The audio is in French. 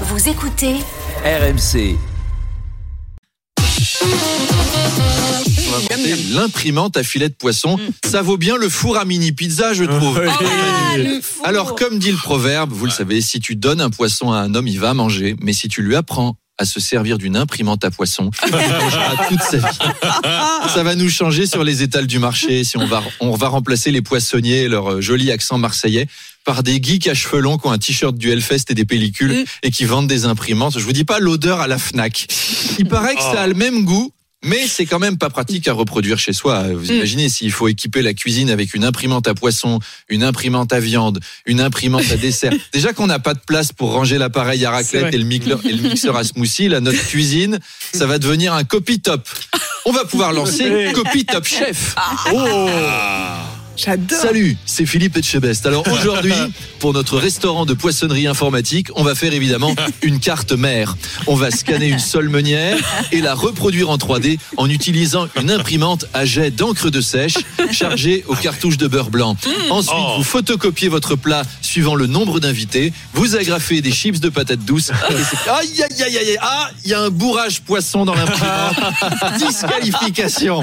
Vous écoutez RMC. L'imprimante à filet de poisson, ça vaut bien le four à mini pizza, je trouve. Alors, comme dit le proverbe, vous le savez, si tu donnes un poisson à un homme, il va manger. Mais si tu lui apprends à se servir d'une imprimante à poisson, il mangera toute sa vie. Ça va nous changer sur les étals du marché si on va, on va remplacer les poissonniers et leur euh, joli accent marseillais par des geeks à cheveux longs qui ont un t-shirt du Hellfest et des pellicules et qui vendent des imprimantes. Je vous dis pas l'odeur à la Fnac. Il paraît que ça a le même goût. Mais c'est quand même pas pratique à reproduire chez soi. Vous imaginez s'il faut équiper la cuisine avec une imprimante à poisson, une imprimante à viande, une imprimante à dessert. Déjà qu'on n'a pas de place pour ranger l'appareil à raclette et le, mixeur, et le mixeur à smoothie, là, notre cuisine, ça va devenir un copy top. On va pouvoir lancer Copy Top Chef. Oh J'adore. Salut, c'est Philippe Etchebest. Alors aujourd'hui, pour notre restaurant de poissonnerie informatique, on va faire évidemment une carte mère. On va scanner une seule meunière et la reproduire en 3D en utilisant une imprimante à jet d'encre de sèche chargée aux cartouches de beurre blanc. Ensuite, vous photocopiez votre plat suivant le nombre d'invités, vous agrafez des chips de patates douces. et Aïe, aïe, aïe, aïe, aïe. Ah, il y a un bourrage poisson dans l'imprimante. Disqualification.